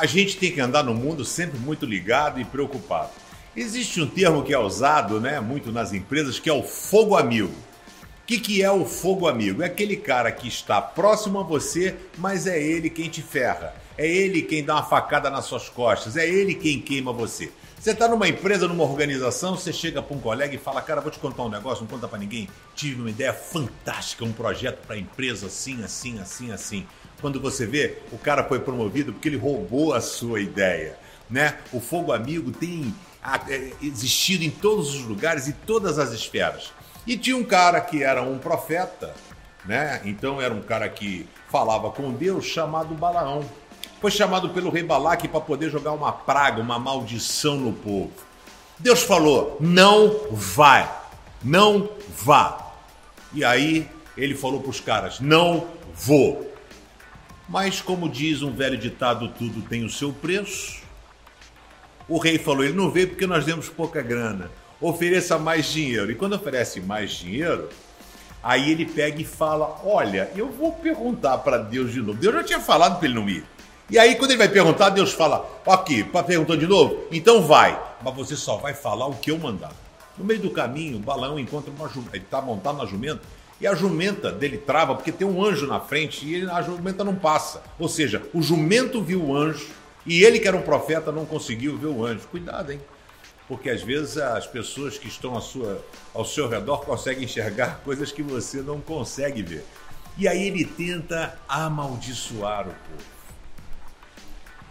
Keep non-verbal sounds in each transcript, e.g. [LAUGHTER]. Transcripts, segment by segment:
A gente tem que andar no mundo sempre muito ligado e preocupado. Existe um termo que é usado né, muito nas empresas que é o fogo amigo. Que, que é o fogo amigo? É aquele cara que está próximo a você, mas é ele quem te ferra. É ele quem dá uma facada nas suas costas. É ele quem queima você. Você está numa empresa, numa organização, você chega para um colega e fala: Cara, vou te contar um negócio, não conta para ninguém. Tive uma ideia fantástica, um projeto para a empresa assim, assim, assim, assim. Quando você vê, o cara foi promovido porque ele roubou a sua ideia. Né? O fogo amigo tem é, existido em todos os lugares e todas as esferas. E tinha um cara que era um profeta, né? Então era um cara que falava com Deus chamado Balaão. Foi chamado pelo rei Balaque para poder jogar uma praga, uma maldição no povo. Deus falou: "Não vai. Não vá". E aí ele falou para os caras: "Não vou". Mas, como diz um velho ditado, tudo tem o seu preço. O rei falou: ele não veio porque nós demos pouca grana. Ofereça mais dinheiro. E quando oferece mais dinheiro, aí ele pega e fala: Olha, eu vou perguntar para Deus de novo. Deus já tinha falado para ele não ir. E aí, quando ele vai perguntar, Deus fala: Ok, perguntou de novo? Então vai. Mas você só vai falar o que eu mandar. No meio do caminho, o balão encontra uma jumenta. Ele está montado na jumenta e a jumenta dele trava porque tem um anjo na frente e a jumenta não passa. Ou seja, o jumento viu o anjo e ele, que era um profeta, não conseguiu ver o anjo. Cuidado, hein? Porque às vezes as pessoas que estão sua, ao seu redor conseguem enxergar [LAUGHS] coisas que você não consegue ver. E aí ele tenta amaldiçoar o povo.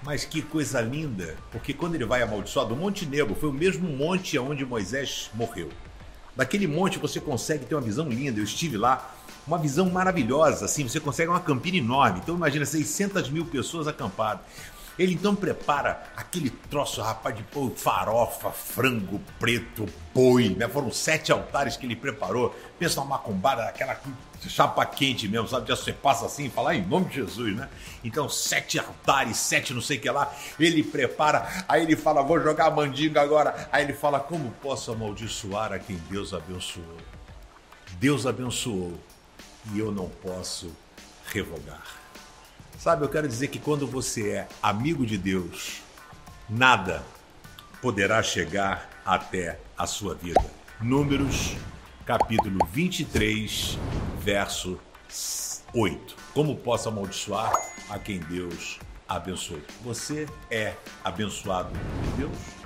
Mas que coisa linda, porque quando ele vai amaldiçoar do Monte Negro, foi o mesmo monte onde Moisés morreu. Daquele monte você consegue ter uma visão linda. Eu estive lá, uma visão maravilhosa. Assim, você consegue uma campina enorme. Então imagina 600 mil pessoas acampadas. Ele então prepara aquele troço, rapaz, de pô, farofa, frango preto, boi, né? Foram sete altares que ele preparou. Pensa numa macumbada, aquela chapa quente mesmo, sabe? Já você passa assim e fala em nome de Jesus, né? Então, sete altares, sete não sei o que lá. Ele prepara, aí ele fala, vou jogar a mandinga agora. Aí ele fala, como posso amaldiçoar a quem Deus abençoou? Deus abençoou e eu não posso revogar. Sabe, eu quero dizer que quando você é amigo de Deus, nada poderá chegar até a sua vida. Números, capítulo 23, verso 8. Como posso amaldiçoar a quem Deus abençoe? Você é abençoado por Deus?